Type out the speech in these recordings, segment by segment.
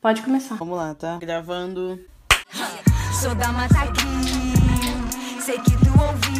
Pode começar. Vamos lá, tá? Gravando. Sou da Mata sei que tu ouvi.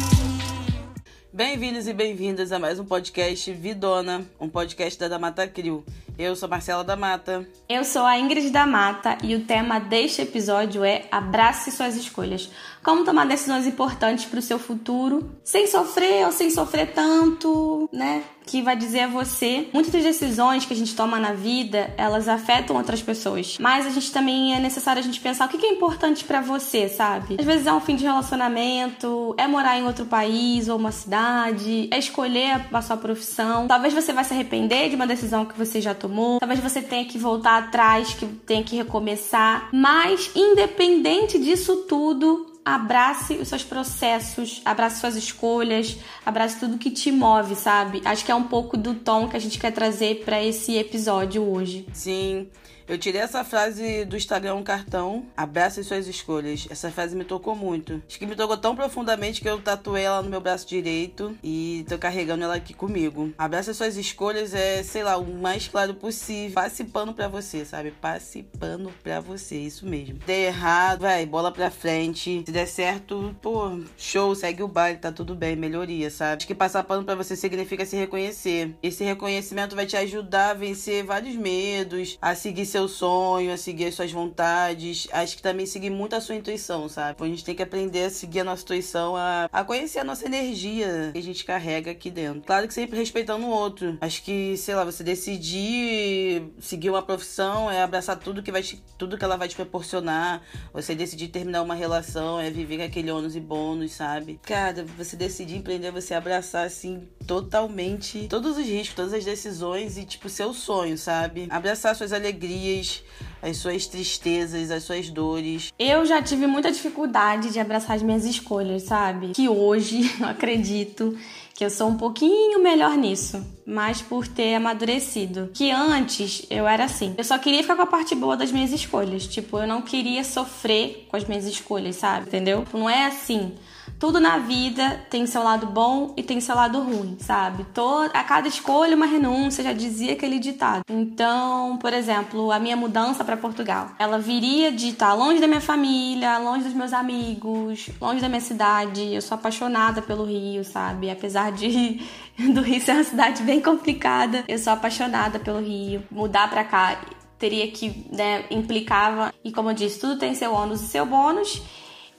Bem-vindos e bem-vindas a mais um podcast Vidona, um podcast da Damata Crio. Eu sou Marcela da Mata. Eu sou a Ingrid da Mata e o tema deste episódio é Abrace suas escolhas. Como tomar decisões importantes para o seu futuro, sem sofrer ou sem sofrer tanto, né? Que vai dizer a você. Muitas das decisões que a gente toma na vida, elas afetam outras pessoas. Mas a gente também é necessário a gente pensar o que é importante para você, sabe? Às vezes é um fim de relacionamento, é morar em outro país ou uma cidade, é escolher a sua profissão. Talvez você vai se arrepender de uma decisão que você já tomou. Talvez você tenha que voltar atrás, que tenha que recomeçar. Mas independente disso tudo, abrace os seus processos, abrace suas escolhas, abrace tudo que te move, sabe? Acho que é um pouco do tom que a gente quer trazer para esse episódio hoje. Sim. Eu tirei essa frase do Instagram um cartão, abrace suas escolhas. Essa frase me tocou muito. Acho que me tocou tão profundamente que eu tatuei ela no meu braço direito e tô carregando ela aqui comigo. Abrace suas escolhas é, sei lá, o mais claro possível. Passe pano pra você, sabe? Passe pano pra você, isso mesmo. Der errado, vai, bola pra frente. Se der certo, pô, show, segue o baile, tá tudo bem, melhoria, sabe? Acho que passar pano pra você significa se reconhecer. Esse reconhecimento vai te ajudar a vencer vários medos, a seguir seu sonho, a seguir as suas vontades. Acho que também seguir muito a sua intuição, sabe? A gente tem que aprender a seguir a nossa intuição, a, a conhecer a nossa energia que a gente carrega aqui dentro. Claro que sempre respeitando o outro. Acho que, sei lá, você decidir seguir uma profissão é abraçar tudo que vai te, tudo que ela vai te proporcionar. Você decidir terminar uma relação é viver aquele ônus e bônus, sabe? Cara, você decidir empreender, você abraçar assim totalmente todos os riscos, todas as decisões e tipo seu sonho, sabe? Abraçar suas alegrias, as suas tristezas, as suas dores. Eu já tive muita dificuldade de abraçar as minhas escolhas, sabe? Que hoje eu acredito que eu sou um pouquinho melhor nisso, mas por ter amadurecido. Que antes eu era assim, eu só queria ficar com a parte boa das minhas escolhas, tipo, eu não queria sofrer com as minhas escolhas, sabe? Entendeu? Não é assim. Tudo na vida tem seu lado bom e tem seu lado ruim, sabe? Todo, a cada escolha uma renúncia, já dizia aquele ditado. Então, por exemplo, a minha mudança para Portugal, ela viria de estar longe da minha família, longe dos meus amigos, longe da minha cidade. Eu sou apaixonada pelo Rio, sabe? Apesar de do Rio ser uma cidade bem complicada, eu sou apaixonada pelo Rio. Mudar para cá teria que, né, implicava, e como eu disse, tudo tem seu ônus e seu bônus.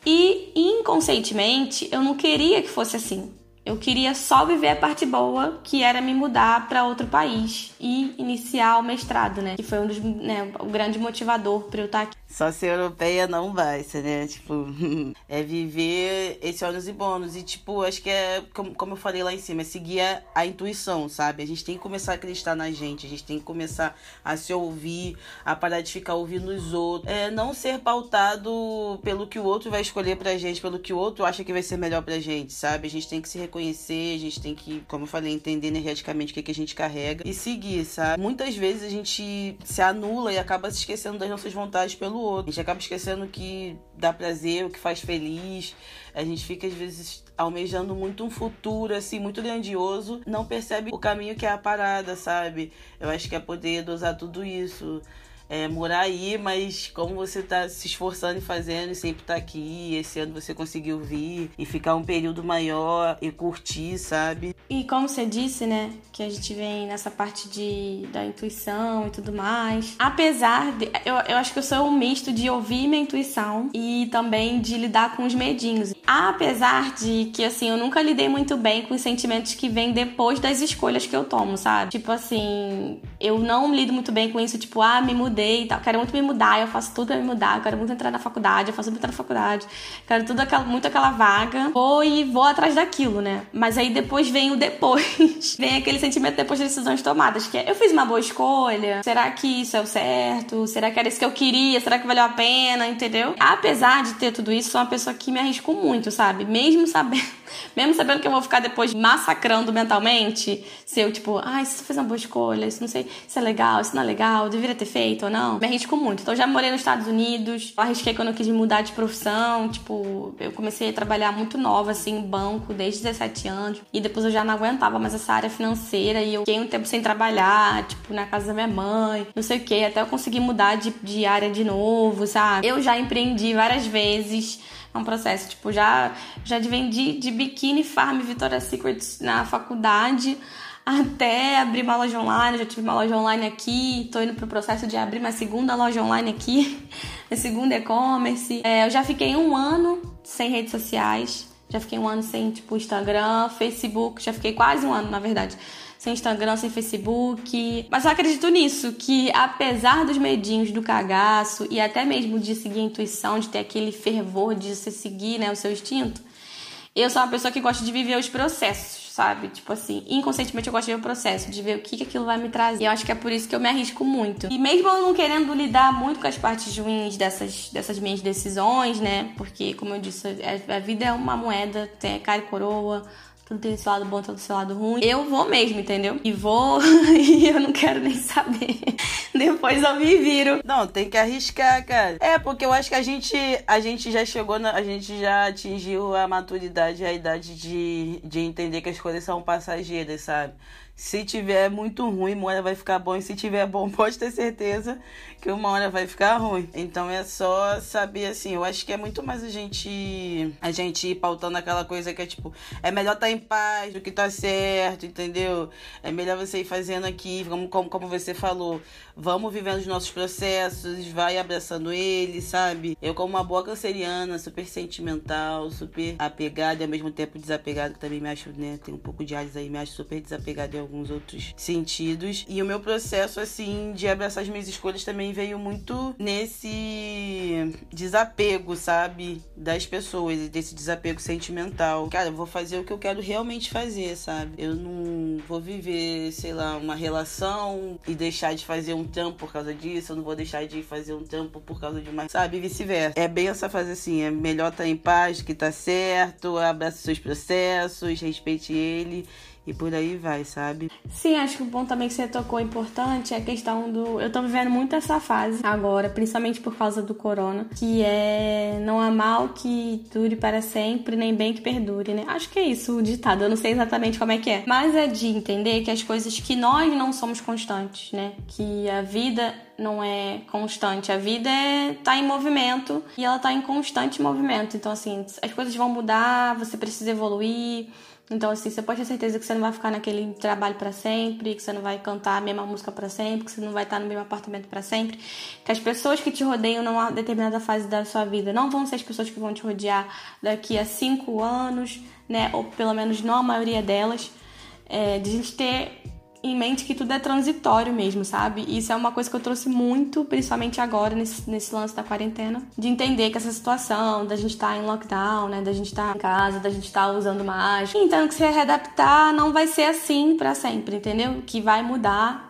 E inconscientemente eu não queria que fosse assim. Eu queria só viver a parte boa, que era me mudar para outro país e iniciar o mestrado, né? Que foi um dos, né, o grande motivador para eu estar aqui. Só ser europeia não vai, né? Tipo, é viver esse ônus e bônus. E, tipo, acho que é, como, como eu falei lá em cima, é seguir a, a, intuição, sabe? A gente tem que começar a acreditar na gente, a gente tem que começar a se ouvir, a parar de ficar ouvindo os outros. É não ser pautado pelo que o outro vai escolher pra gente, pelo que o outro acha que vai ser melhor pra gente, sabe? A gente tem que se reconhecer, a gente tem que, como eu falei, entender energeticamente o que, que a gente carrega e seguir, sabe? Muitas vezes a gente se anula e acaba se esquecendo das nossas vontades pelo outro. A gente acaba esquecendo que dá prazer, o que faz feliz. A gente fica, às vezes, almejando muito um futuro, assim, muito grandioso. Não percebe o caminho que é a parada, sabe? Eu acho que é poder dosar tudo isso é, morar aí, mas como você tá se esforçando e fazendo e sempre tá aqui, esse ano você conseguiu vir e ficar um período maior e curtir, sabe? E como você disse, né, que a gente vem nessa parte de, da intuição e tudo mais. Apesar de. Eu, eu acho que eu sou um misto de ouvir minha intuição e também de lidar com os medinhos. Apesar de que, assim, eu nunca lidei muito bem com os sentimentos que vêm depois das escolhas que eu tomo, sabe? Tipo assim, eu não lido muito bem com isso, tipo, ah, me mudei e tal. Quero muito me mudar, eu faço tudo pra me mudar. Quero muito entrar na faculdade, eu faço muito entrar na faculdade. Quero tudo aquela, muito aquela vaga. Vou e vou atrás daquilo, né? Mas aí depois vem o depois. vem aquele sentimento depois das decisões tomadas, que é, eu fiz uma boa escolha. Será que isso é o certo? Será que era isso que eu queria? Será que valeu a pena? Entendeu? Apesar de ter tudo isso, sou uma pessoa que me arrisco muito, sabe? Mesmo sabendo mesmo sabendo que eu vou ficar depois massacrando mentalmente, se eu, tipo, ah, você fez uma boa escolha, isso não sei. Isso é legal, isso não é legal, deveria ter feito ou não. Me arrisco muito. Então, já morei nos Estados Unidos, arrisquei quando eu quis mudar de profissão. Tipo, eu comecei a trabalhar muito nova, assim, em banco, desde 17 anos. E depois eu já não aguentava mais essa área financeira. E eu fiquei um tempo sem trabalhar, tipo, na casa da minha mãe, não sei o que, até eu conseguir mudar de, de área de novo, sabe? Eu já empreendi várias vezes é um processo. Tipo, já, já vendi de biquíni farm Victoria's Secret na faculdade até abrir uma loja online. Já tive uma loja online aqui, tô indo pro processo de abrir uma segunda loja online aqui, minha segunda e-commerce. É, eu já fiquei um ano sem redes sociais. Já fiquei um ano sem, tipo, Instagram, Facebook. Já fiquei quase um ano, na verdade sem Instagram, sem Facebook. Mas eu acredito nisso, que apesar dos medinhos do cagaço e até mesmo de seguir a intuição, de ter aquele fervor de você seguir né, o seu instinto, eu sou uma pessoa que gosta de viver os processos, sabe? Tipo assim, inconscientemente eu gosto de ver o processo, de ver o que, que aquilo vai me trazer. E eu acho que é por isso que eu me arrisco muito. E mesmo eu não querendo lidar muito com as partes ruins dessas, dessas minhas decisões, né? Porque, como eu disse, a, a vida é uma moeda, tem cara e coroa tudo tem seu lado bom, tudo seu lado ruim. Eu vou mesmo, entendeu? E vou e eu não quero nem saber. Depois eu me viro. Não, tem que arriscar, cara. É, porque eu acho que a gente, a gente já chegou, na, a gente já atingiu a maturidade, a idade de, de entender que as coisas são passageiras, sabe? Se tiver muito ruim, hora vai ficar bom. E se tiver bom, pode ter certeza que uma hora vai ficar ruim. Então é só saber assim. Eu acho que é muito mais a gente a gente ir pautando aquela coisa que é tipo, é melhor estar tá em paz do que tá certo, entendeu? É melhor você ir fazendo aqui, como, como, como você falou, vamos vivendo os nossos processos, vai abraçando eles, sabe? Eu, como uma boa canceriana, super sentimental, super apegada e ao mesmo tempo desapegada, que também me acho, né? Tem um pouco de Ares aí, me acho super desapegada em alguns outros sentidos. E o meu processo, assim, de abraçar as minhas escolhas também veio muito nesse desapego, sabe? Das pessoas, desse desapego sentimental. Cara, eu vou fazer o que eu quero realmente fazer, sabe? Eu não vou viver, sei lá, uma relação e deixar de fazer um trampo por causa disso, eu não vou deixar de fazer um trampo por causa de uma. Sabe? Vice-versa. É bem essa fase assim: é melhor estar tá em paz, que tá certo, abraça seus processos, respeite ele e por aí vai, sabe? Sim, acho que o ponto também que você tocou importante é a questão do. Eu tô vivendo muito essa fase agora, principalmente por causa do corona, que é não há mal que dure para sempre, nem bem que perdure, né? Acho que é isso o ditado, eu não sei exatamente como é que é. Mas é de entender que as coisas que nós não somos constantes, né? Que a vida não é constante. A vida é tá em movimento e ela tá em constante movimento. Então, assim, as coisas vão mudar, você precisa evoluir. Então, assim, você pode ter certeza que você não vai ficar naquele trabalho para sempre, que você não vai cantar a mesma música para sempre, que você não vai estar no mesmo apartamento para sempre, que as pessoas que te rodeiam numa determinada fase da sua vida não vão ser as pessoas que vão te rodear daqui a cinco anos, né? Ou pelo menos não a maioria delas. É, de a gente ter em mente que tudo é transitório mesmo, sabe? Isso é uma coisa que eu trouxe muito, principalmente agora, nesse, nesse lance da quarentena, de entender que essa situação da gente estar tá em lockdown, né? Da gente estar tá em casa, da gente estar tá usando máscara, então que se readaptar não vai ser assim para sempre, entendeu? Que vai mudar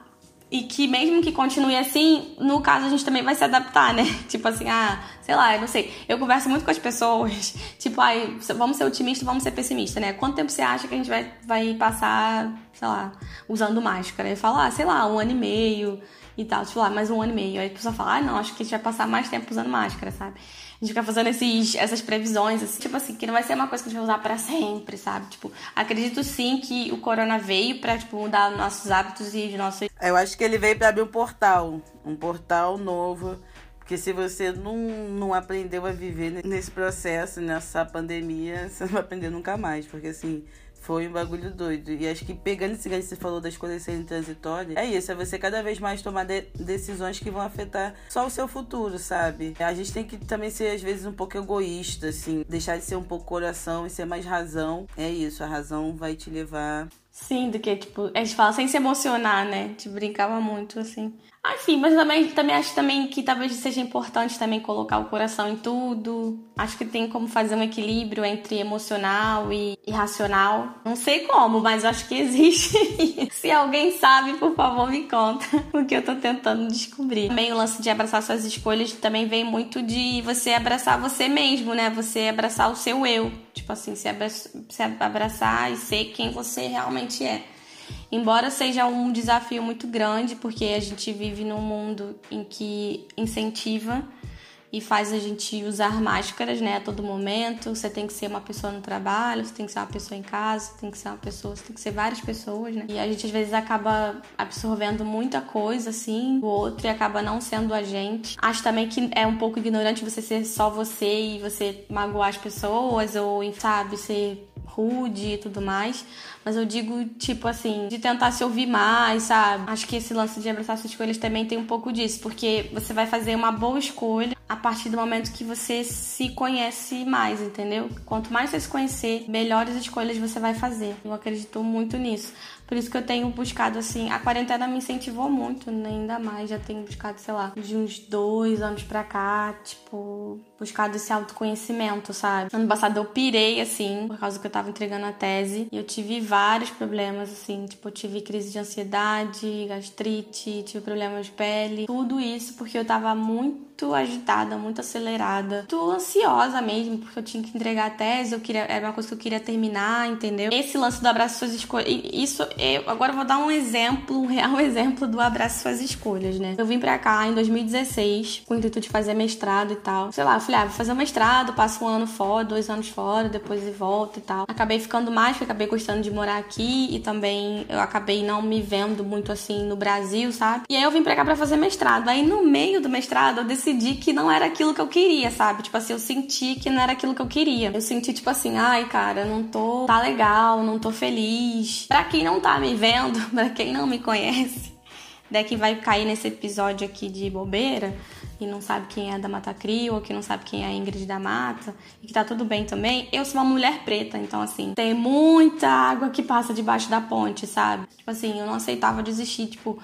e que mesmo que continue assim, no caso a gente também vai se adaptar, né? Tipo assim, ah, sei lá, eu não sei. Eu converso muito com as pessoas, tipo, ai, vamos ser otimistas, vamos ser pessimistas, né? Quanto tempo você acha que a gente vai, vai passar, sei lá, usando máscara? Eu falo, ah, sei lá, um ano e meio e tal, tipo lá, mais um ano e meio. Aí a pessoa fala, ah, não, acho que a gente vai passar mais tempo usando máscara, sabe? A gente fica fazendo esses, essas previsões, assim, tipo assim, que não vai ser uma coisa que a gente vai usar para sempre, sabe? Tipo, acredito sim que o corona veio pra, tipo, mudar nossos hábitos e nossos. Eu acho que ele veio para abrir um portal, um portal novo. Porque se você não, não aprendeu a viver nesse processo, nessa pandemia, você não vai aprender nunca mais. Porque assim, foi um bagulho doido. E acho que pegando esse que você falou das coisas serem transitórias, é isso, é você cada vez mais tomar de decisões que vão afetar só o seu futuro, sabe? A gente tem que também ser, às vezes, um pouco egoísta, assim, deixar de ser um pouco coração e ser mais razão. É isso, a razão vai te levar. Sim, do que, tipo, a gente fala sem se emocionar, né? Te tipo, brincava muito, assim. Ah, enfim, mas também, também acho também que talvez seja importante também colocar o coração em tudo. Acho que tem como fazer um equilíbrio entre emocional e, e racional. Não sei como, mas acho que existe. Se alguém sabe, por favor, me conta. Porque eu tô tentando descobrir. Também o lance de abraçar suas escolhas também vem muito de você abraçar você mesmo, né? Você abraçar o seu eu. Tipo assim, se abraçar e ser quem você realmente é. Embora seja um desafio muito grande, porque a gente vive num mundo em que incentiva e faz a gente usar máscaras, né, a todo momento. Você tem que ser uma pessoa no trabalho, você tem que ser uma pessoa em casa, você tem que ser uma pessoa, você tem que ser várias pessoas, né? E a gente às vezes acaba absorvendo muita coisa assim do outro e acaba não sendo a gente. Acho também que é um pouco ignorante você ser só você e você magoar as pessoas ou, sabe, ser rude e tudo mais. Mas eu digo, tipo assim, de tentar se ouvir mais, sabe? Acho que esse lance de abraçar suas escolhas também tem um pouco disso, porque você vai fazer uma boa escolha a partir do momento que você se conhece mais, entendeu? Quanto mais você se conhecer, melhores escolhas você vai fazer. Eu acredito muito nisso. Por isso que eu tenho buscado, assim, a quarentena me incentivou muito, né? ainda mais. Já tenho buscado, sei lá, de uns dois anos pra cá, tipo, buscado esse autoconhecimento, sabe? Ano passado eu pirei, assim, por causa que eu tava entregando a tese. E eu tive vários problemas, assim, tipo, eu tive crise de ansiedade, gastrite, tive problemas de pele. Tudo isso porque eu tava muito agitada, muito acelerada, muito ansiosa mesmo, porque eu tinha que entregar a tese, eu queria, era uma coisa que eu queria terminar, entendeu? Esse lance do abraço suas escolhas, isso eu agora vou dar um exemplo, um real exemplo do abraço suas escolhas, né? Eu vim pra cá em 2016 com o intuito de fazer mestrado e tal. Sei lá, eu falei, ah, vou fazer mestrado, passo um ano fora, dois anos fora, depois e volto e tal. Acabei ficando mais, porque acabei gostando de morar aqui e também eu acabei não me vendo muito assim no Brasil, sabe? E aí eu vim pra cá pra fazer mestrado. Aí no meio do mestrado eu decidi que não era aquilo que eu queria, sabe? Tipo assim, eu senti que não era aquilo que eu queria. Eu senti, tipo assim, ai, cara, não tô. tá legal, não tô feliz. Pra quem não tá me vendo, para quem não me conhece, né, que vai cair nesse episódio aqui de bobeira e não sabe quem é da Mata Crio ou que não sabe quem é a Ingrid da Mata e que tá tudo bem também, eu sou uma mulher preta, então assim, tem muita água que passa debaixo da ponte, sabe? Tipo assim, eu não aceitava desistir, tipo,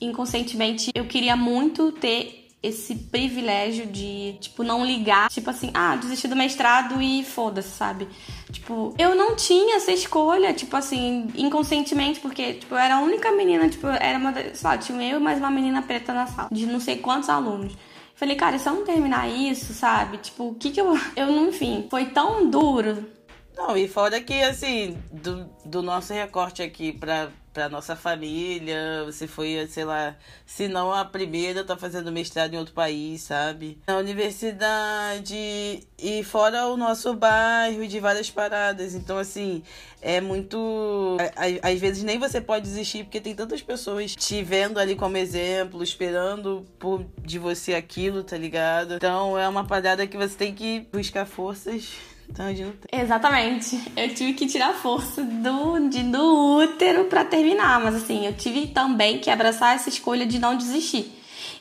inconscientemente eu queria muito ter esse privilégio de, tipo, não ligar, tipo assim, ah, desistir do mestrado e foda-se, sabe? Tipo, eu não tinha essa escolha, tipo assim, inconscientemente, porque, tipo, eu era a única menina, tipo, era uma, sei lá, tinha eu e mais uma menina preta na sala, de não sei quantos alunos. Falei, cara, se eu não terminar isso, sabe? Tipo, o que que eu. Eu, não, enfim, foi tão duro. Não, e fora que, assim, do, do nosso recorte aqui pra, para nossa família. Você foi, sei lá, se não a primeira, tá fazendo mestrado em outro país, sabe? Na universidade e fora o nosso bairro de várias paradas. Então, assim, é muito. Às vezes nem você pode desistir porque tem tantas pessoas te vendo ali como exemplo, esperando por de você aquilo, tá ligado? Então é uma parada que você tem que buscar forças então, Exatamente. Eu tive que tirar força do, de, do útero para terminar, mas assim, eu tive também que abraçar essa escolha de não desistir.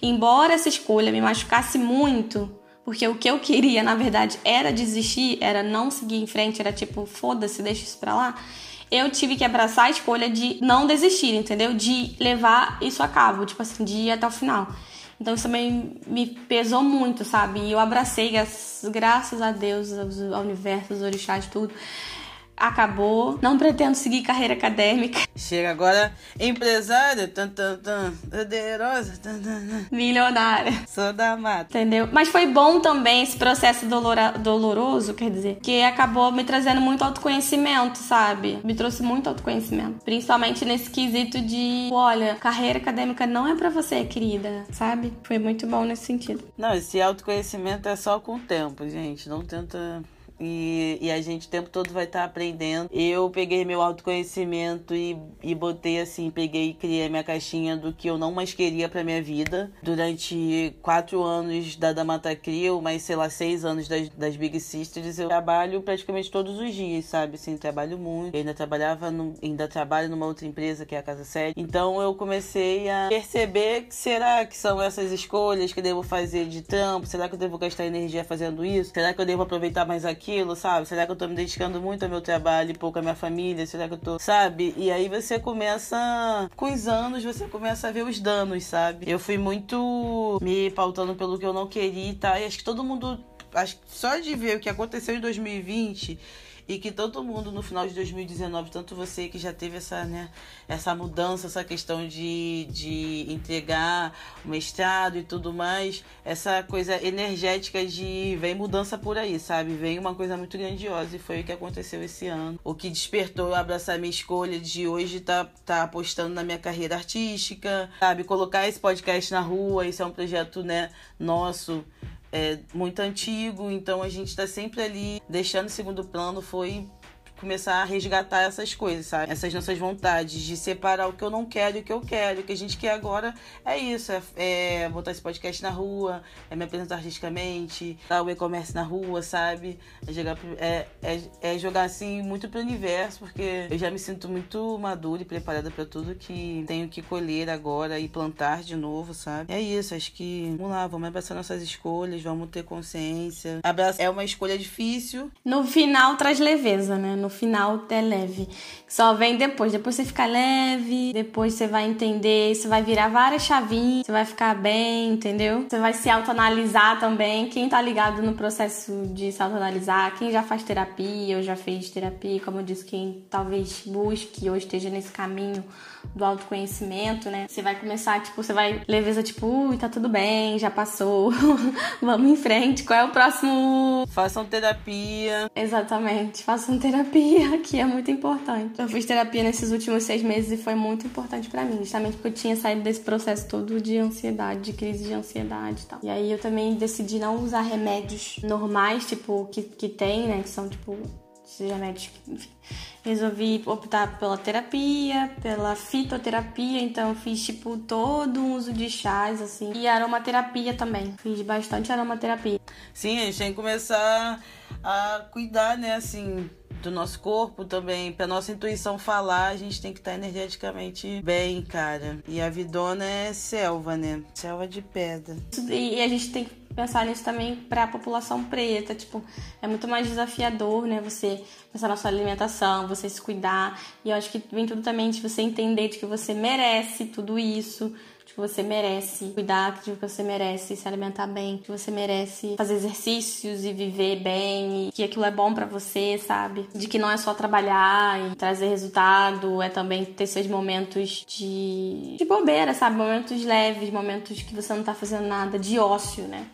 Embora essa escolha me machucasse muito, porque o que eu queria, na verdade, era desistir, era não seguir em frente, era tipo, foda-se, deixa isso pra lá. Eu tive que abraçar a escolha de não desistir, entendeu? De levar isso a cabo, tipo assim, de ir até o final. Então isso também me pesou muito, sabe? E eu abracei, graças a Deus, ao universo, aos orixás, tudo acabou. Não pretendo seguir carreira acadêmica. Chega agora empresária, tan, tan, tan, poderosa, tan, tan, tan. milionária. Sou da mata. Entendeu? Mas foi bom também esse processo dolora, doloroso, quer dizer, que acabou me trazendo muito autoconhecimento, sabe? Me trouxe muito autoconhecimento. Principalmente nesse quesito de, olha, carreira acadêmica não é para você, querida, sabe? Foi muito bom nesse sentido. Não, esse autoconhecimento é só com o tempo, gente. Não tenta e, e a gente o tempo todo vai estar tá aprendendo. Eu peguei meu autoconhecimento e, e botei assim, peguei e criei minha caixinha do que eu não mais queria pra minha vida. Durante quatro anos da Damata Crio, mais sei lá, seis anos das, das Big Sisters, eu trabalho praticamente todos os dias, sabe? Assim, trabalho muito. Eu ainda trabalhava, no, ainda trabalho numa outra empresa que é a Casa Série. Então eu comecei a perceber que será que são essas escolhas que eu devo fazer de trampo? Será que eu devo gastar energia fazendo isso? Será que eu devo aproveitar mais aqui? Aquilo, sabe? Será que eu tô me dedicando muito ao meu trabalho e pouco à minha família? Será que eu tô, sabe? E aí você começa, com os anos, você começa a ver os danos, sabe? Eu fui muito me pautando pelo que eu não queria, tá? E acho que todo mundo, acho que só de ver o que aconteceu em 2020 e que todo mundo no final de 2019, tanto você que já teve essa, né, essa mudança, essa questão de, de entregar o mestrado e tudo mais, essa coisa energética de vem mudança por aí, sabe? Vem uma coisa muito grandiosa e foi o que aconteceu esse ano. O que despertou eu abraçar minha escolha de hoje tá, tá apostando na minha carreira artística, sabe? Colocar esse podcast na rua, isso é um projeto, né, nosso é muito antigo, então a gente está sempre ali deixando segundo plano. Foi começar a resgatar essas coisas, sabe? Essas nossas vontades de separar o que eu não quero e o que eu quero. O que a gente quer agora é isso: é, é botar esse podcast na rua, é me apresentar artisticamente, dar o e-commerce na rua, sabe? É jogar, é, é, é, jogar assim muito pro universo, porque eu já me sinto muito madura e preparada para tudo que tenho que colher agora e plantar de novo, sabe? É isso, acho que vamos lá, vamos abraçar nossas escolhas, vamos ter consciência. Abraçar é uma escolha difícil. No final traz leveza, né? No final é leve. Só vem depois. Depois você fica leve, depois você vai entender, você vai virar várias chavinhas, você vai ficar bem, entendeu? Você vai se autoanalisar também. Quem tá ligado no processo de se autoanalisar, quem já faz terapia ou já fez terapia, como eu disse, quem talvez busque ou esteja nesse caminho do autoconhecimento, né? Você vai começar, tipo, você vai leveza, tipo, ui, tá tudo bem, já passou, vamos em frente, qual é o próximo? Façam terapia. Exatamente, façam terapia, que é muito importante. Eu fiz terapia nesses últimos seis meses e foi muito importante para mim, justamente porque eu tinha saído desse processo todo de ansiedade, de crise de ansiedade e tal. E aí eu também decidi não usar remédios normais, tipo, que, que tem, né, que são, tipo, remédios, enfim resolvi optar pela terapia, pela fitoterapia, então fiz tipo todo um uso de chás assim e aromaterapia também. Fiz bastante aromaterapia. Sim, a gente tem que começar a cuidar, né, assim, do nosso corpo também, pra nossa intuição falar, a gente tem que estar tá energeticamente bem, cara. E a vidona é selva, né? Selva de pedra. E a gente tem que pensar nisso também para a população preta, tipo, é muito mais desafiador, né, você pensar na sua alimentação, você se cuidar, e eu acho que vem tudo também de você entender de que você merece tudo isso, de que você merece cuidar, de que você merece se alimentar bem, que você merece fazer exercícios e viver bem, e que aquilo é bom para você, sabe? De que não é só trabalhar e trazer resultado, é também ter seus momentos de, de bobeira, sabe? Momentos leves, momentos que você não tá fazendo nada, de ócio, né?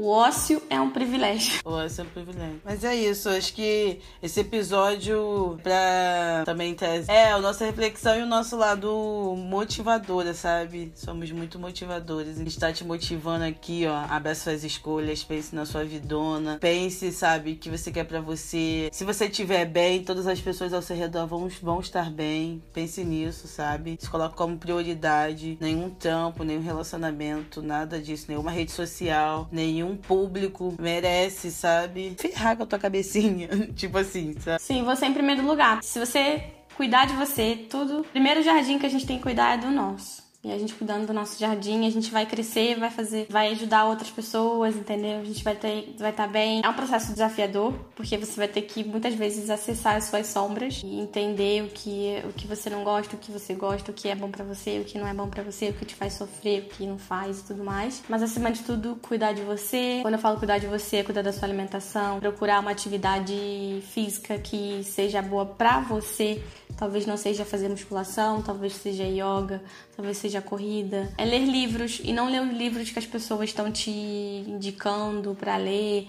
O ócio é um privilégio. O ócio é um privilégio. Mas é isso, acho que esse episódio pra também trazer é a nossa reflexão e o nosso lado motivadora, sabe? Somos muito motivadores. A gente tá te motivando aqui, ó. Abraça suas escolhas, pense na sua vidona. Pense, sabe, o que você quer para você. Se você estiver bem, todas as pessoas ao seu redor vão, vão estar bem. Pense nisso, sabe? Se coloca como prioridade. Nenhum trampo, nenhum relacionamento, nada disso, nenhuma rede social, nenhum um público merece, sabe? Ferrar com a tua cabecinha. tipo assim, sabe? Sim, você em primeiro lugar. Se você cuidar de você, tudo. Primeiro jardim que a gente tem que cuidar é do nosso. E a gente cuidando do nosso jardim, a gente vai crescer, vai fazer, vai ajudar outras pessoas, entendeu? A gente vai ter, vai estar tá bem. É um processo desafiador, porque você vai ter que muitas vezes acessar as suas sombras e entender o que o que você não gosta, o que você gosta, o que é bom para você, o que não é bom para você, o que te faz sofrer, o que não faz e tudo mais. Mas acima de tudo, cuidar de você. Quando eu falo cuidar de você, é cuidar da sua alimentação, procurar uma atividade física que seja boa para você Talvez não seja fazer musculação, talvez seja yoga, talvez seja corrida. É ler livros e não ler os livros que as pessoas estão te indicando para ler,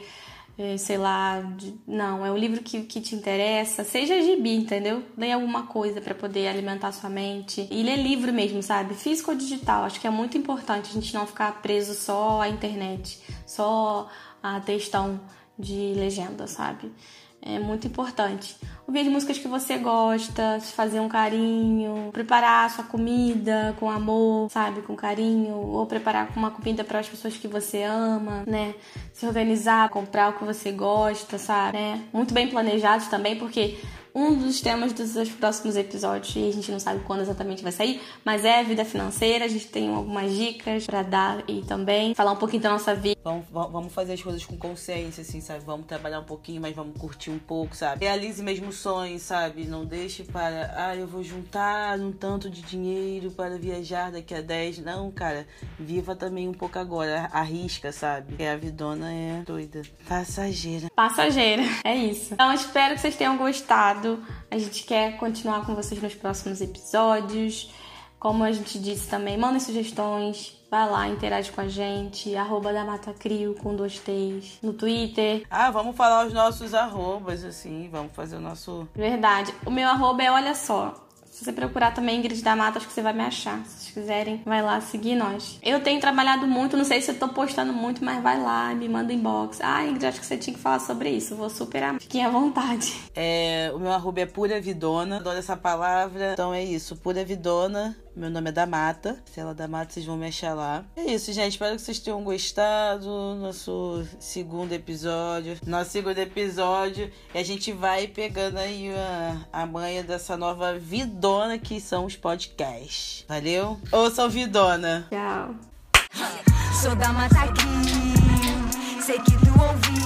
é, sei lá. Não, é um livro que, que te interessa. Seja gibi, entendeu? Leia alguma coisa para poder alimentar sua mente. E ler livro mesmo, sabe? Físico ou digital. Acho que é muito importante a gente não ficar preso só à internet, só a textão de legenda, sabe? É muito importante. Ouvir as músicas que você gosta, fazer um carinho, preparar sua comida com amor, sabe, com carinho, ou preparar uma comida para as pessoas que você ama, né? Se organizar, comprar o que você gosta, sabe? Né? Muito bem planejado também, porque um dos temas dos próximos episódios, e a gente não sabe quando exatamente vai sair, mas é a vida financeira. A gente tem algumas dicas para dar e também falar um pouquinho da nossa vida. Vamos, vamos fazer as coisas com consciência, assim, sabe? Vamos trabalhar um pouquinho, mas vamos curtir um pouco, sabe? Realize mesmo sonhos, sabe? Não deixe para, ah, eu vou juntar um tanto de dinheiro para viajar daqui a 10. Não, cara, viva também um pouco agora, arrisca, sabe? Porque a vidona é doida, passageira. Passageira, é isso. Então espero que vocês tenham gostado. A gente quer continuar com vocês nos próximos episódios. Como a gente disse também, mandem sugestões, vai lá, interage com a gente, arroba da Mata Crio com dois T's no Twitter. Ah, vamos falar os nossos arrobas, assim, vamos fazer o nosso. Verdade. O meu arroba é olha só. Se você procurar também Ingrid da Mata, acho que você vai me achar. Quiserem, vai lá seguir nós. Eu tenho trabalhado muito, não sei se eu tô postando muito, mas vai lá, me manda inbox. Ah, Ingrid, acho que você tinha que falar sobre isso. Vou superar. Fiquem à vontade. É, o meu arroba é Pura Vidona. Adoro essa palavra. Então é isso, Pura Vidona. Meu nome é da Mata. Stella da Mata, vocês vão me achar lá. É isso, gente. Espero que vocês tenham gostado. Nosso segundo episódio. Nosso segundo episódio. E a gente vai pegando aí a, a manha dessa nova vidona que são os podcasts. Valeu? Ouçam vidona. Tchau. Sou da Mata Crio, sei que tu ouviu.